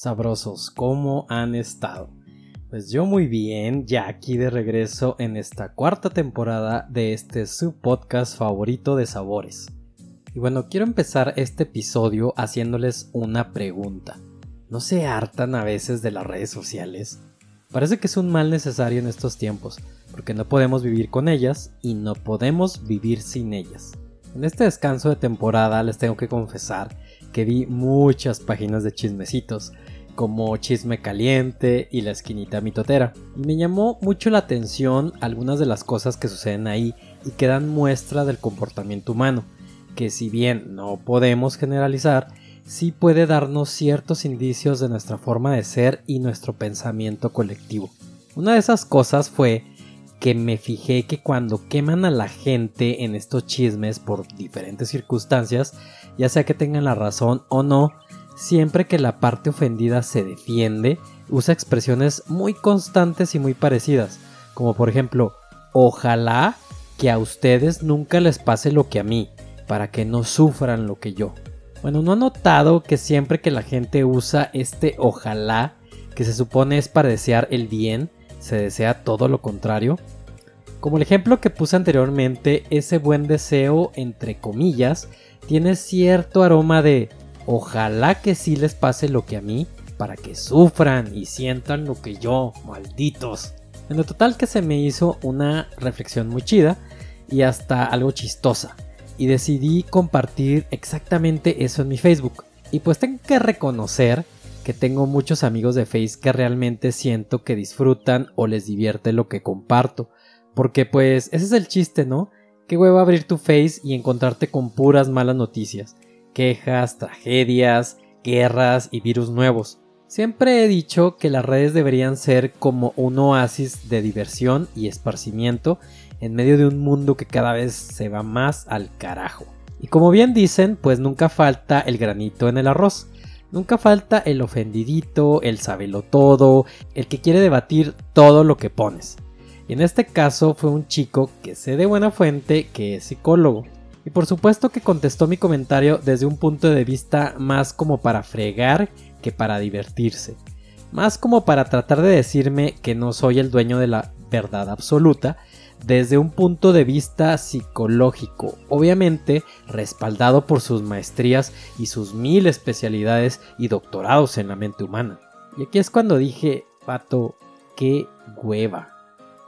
Sabrosos, ¿cómo han estado? Pues yo muy bien, ya aquí de regreso en esta cuarta temporada de este subpodcast favorito de sabores. Y bueno, quiero empezar este episodio haciéndoles una pregunta. ¿No se hartan a veces de las redes sociales? Parece que es un mal necesario en estos tiempos, porque no podemos vivir con ellas y no podemos vivir sin ellas. En este descanso de temporada les tengo que confesar que vi muchas páginas de chismecitos, como Chisme Caliente y La Esquinita Mitotera. Me llamó mucho la atención algunas de las cosas que suceden ahí y que dan muestra del comportamiento humano, que si bien no podemos generalizar, sí puede darnos ciertos indicios de nuestra forma de ser y nuestro pensamiento colectivo. Una de esas cosas fue que me fijé que cuando queman a la gente en estos chismes por diferentes circunstancias, ya sea que tengan la razón o no, siempre que la parte ofendida se defiende, usa expresiones muy constantes y muy parecidas, como por ejemplo, ojalá que a ustedes nunca les pase lo que a mí, para que no sufran lo que yo. Bueno, ¿no ha notado que siempre que la gente usa este ojalá, que se supone es para desear el bien, se desea todo lo contrario? Como el ejemplo que puse anteriormente, ese buen deseo, entre comillas, tiene cierto aroma de ojalá que sí les pase lo que a mí, para que sufran y sientan lo que yo, malditos. En lo total que se me hizo una reflexión muy chida y hasta algo chistosa. Y decidí compartir exactamente eso en mi Facebook. Y pues tengo que reconocer que tengo muchos amigos de Face que realmente siento que disfrutan o les divierte lo que comparto. Porque pues ese es el chiste, ¿no? Qué huevo abrir tu Face y encontrarte con puras malas noticias, quejas, tragedias, guerras y virus nuevos. Siempre he dicho que las redes deberían ser como un oasis de diversión y esparcimiento en medio de un mundo que cada vez se va más al carajo. Y como bien dicen, pues nunca falta el granito en el arroz. Nunca falta el ofendidito, el sabelo todo, el que quiere debatir todo lo que pones. Y en este caso fue un chico que sé de buena fuente que es psicólogo. Y por supuesto que contestó mi comentario desde un punto de vista más como para fregar que para divertirse. Más como para tratar de decirme que no soy el dueño de la verdad absoluta desde un punto de vista psicológico, obviamente respaldado por sus maestrías y sus mil especialidades y doctorados en la mente humana. Y aquí es cuando dije, pato, qué hueva.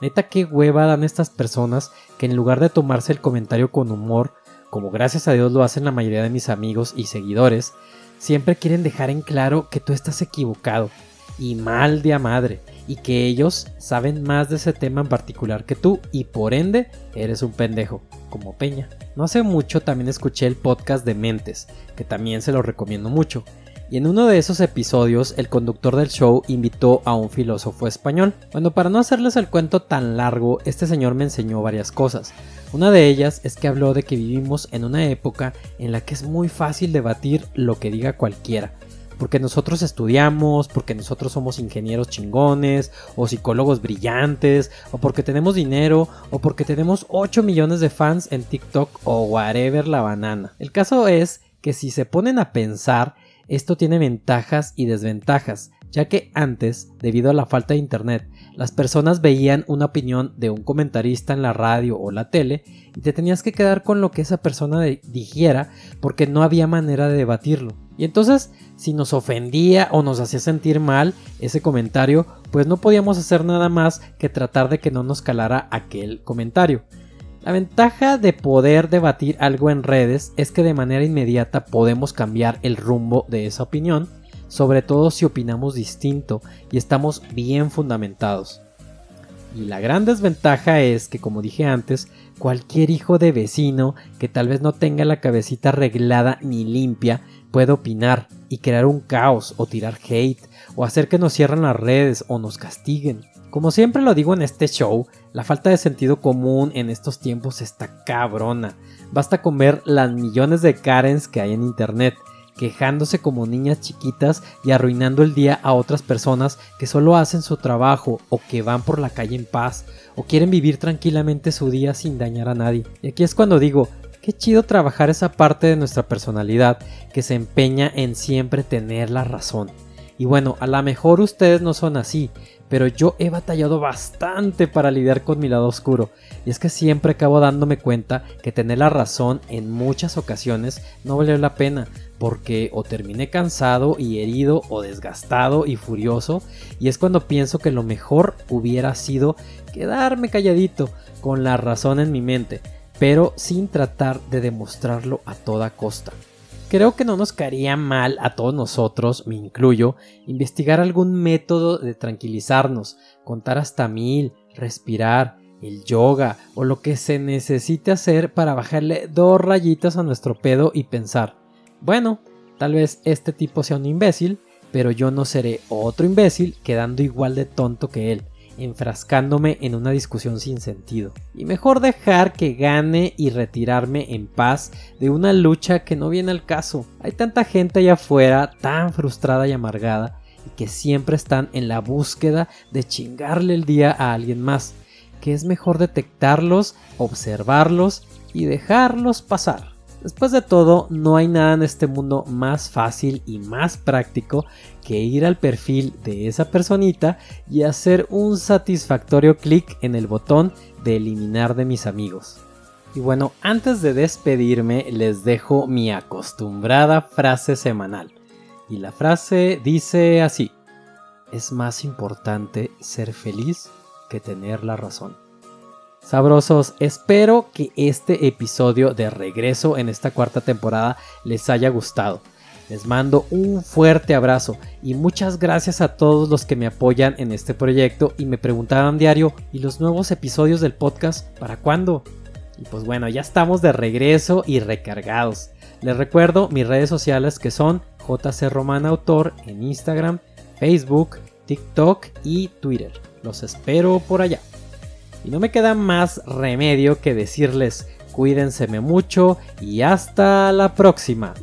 Neta, qué hueva dan estas personas que en lugar de tomarse el comentario con humor, como gracias a Dios lo hacen la mayoría de mis amigos y seguidores, siempre quieren dejar en claro que tú estás equivocado y mal de a madre y que ellos saben más de ese tema en particular que tú y por ende eres un pendejo, como Peña. No hace mucho también escuché el podcast de Mentes, que también se lo recomiendo mucho, y en uno de esos episodios el conductor del show invitó a un filósofo español. Bueno, para no hacerles el cuento tan largo, este señor me enseñó varias cosas. Una de ellas es que habló de que vivimos en una época en la que es muy fácil debatir lo que diga cualquiera. Porque nosotros estudiamos, porque nosotros somos ingenieros chingones, o psicólogos brillantes, o porque tenemos dinero, o porque tenemos 8 millones de fans en TikTok o whatever la banana. El caso es que si se ponen a pensar, esto tiene ventajas y desventajas, ya que antes, debido a la falta de internet, las personas veían una opinión de un comentarista en la radio o la tele y te tenías que quedar con lo que esa persona dijera porque no había manera de debatirlo. Y entonces, si nos ofendía o nos hacía sentir mal ese comentario, pues no podíamos hacer nada más que tratar de que no nos calara aquel comentario. La ventaja de poder debatir algo en redes es que de manera inmediata podemos cambiar el rumbo de esa opinión, sobre todo si opinamos distinto y estamos bien fundamentados. Y la gran desventaja es que, como dije antes, cualquier hijo de vecino que tal vez no tenga la cabecita arreglada ni limpia puede opinar y crear un caos o tirar hate o hacer que nos cierren las redes o nos castiguen. Como siempre lo digo en este show, la falta de sentido común en estos tiempos está cabrona. Basta con ver las millones de Karens que hay en internet, quejándose como niñas chiquitas y arruinando el día a otras personas que solo hacen su trabajo o que van por la calle en paz o quieren vivir tranquilamente su día sin dañar a nadie. Y aquí es cuando digo, qué chido trabajar esa parte de nuestra personalidad que se empeña en siempre tener la razón Y bueno, a lo mejor ustedes no son así, pero yo he batallado bastante para lidiar con mi lado oscuro. Y es que siempre acabo dándome cuenta que tener la razón en muchas ocasiones no vale la pena, porque o terminé cansado y herido o desgastado y furioso, y es cuando pienso que lo mejor hubiera sido quedarme calladito con la razón en mi mente, pero sin tratar de demostrarlo a toda costa. Creo que no nos caería mal a todos nosotros, me incluyo, investigar algún método de tranquilizarnos, contar hasta mil, respirar, el yoga o lo que se necesite hacer para bajarle dos rayitas a nuestro pedo y pensar, bueno, tal vez este tipo sea un imbécil, pero yo no seré otro imbécil quedando igual de tonto que él enfrascándome en una discusión sin sentido. Y mejor dejar que gane y retirarme en paz de una lucha que no viene al caso. Hay tanta gente allá afuera tan frustrada y amargada y que siempre están en la búsqueda de chingarle el día a alguien más, que es mejor detectarlos, observarlos y dejarlos pasar. Después de todo, no hay nada en este mundo más fácil y más práctico que ir al perfil de esa personita y hacer un satisfactorio clic en el botón de eliminar de mis amigos. Y bueno, antes de despedirme les dejo mi acostumbrada frase semanal. Y la frase dice así, es más importante ser feliz que tener la razón. Sabrosos, espero que este episodio de regreso en esta cuarta temporada les haya gustado. Les mando un fuerte abrazo y muchas gracias a todos los que me apoyan en este proyecto y me preguntaban diario, ¿y los nuevos episodios del podcast para cuándo? Y pues bueno, ya estamos de regreso y recargados. Les recuerdo mis redes sociales que son JC Román Autor en Instagram, Facebook, TikTok y Twitter. Los espero por allá. Y no me queda más remedio que decirles cuídense mucho y hasta la próxima.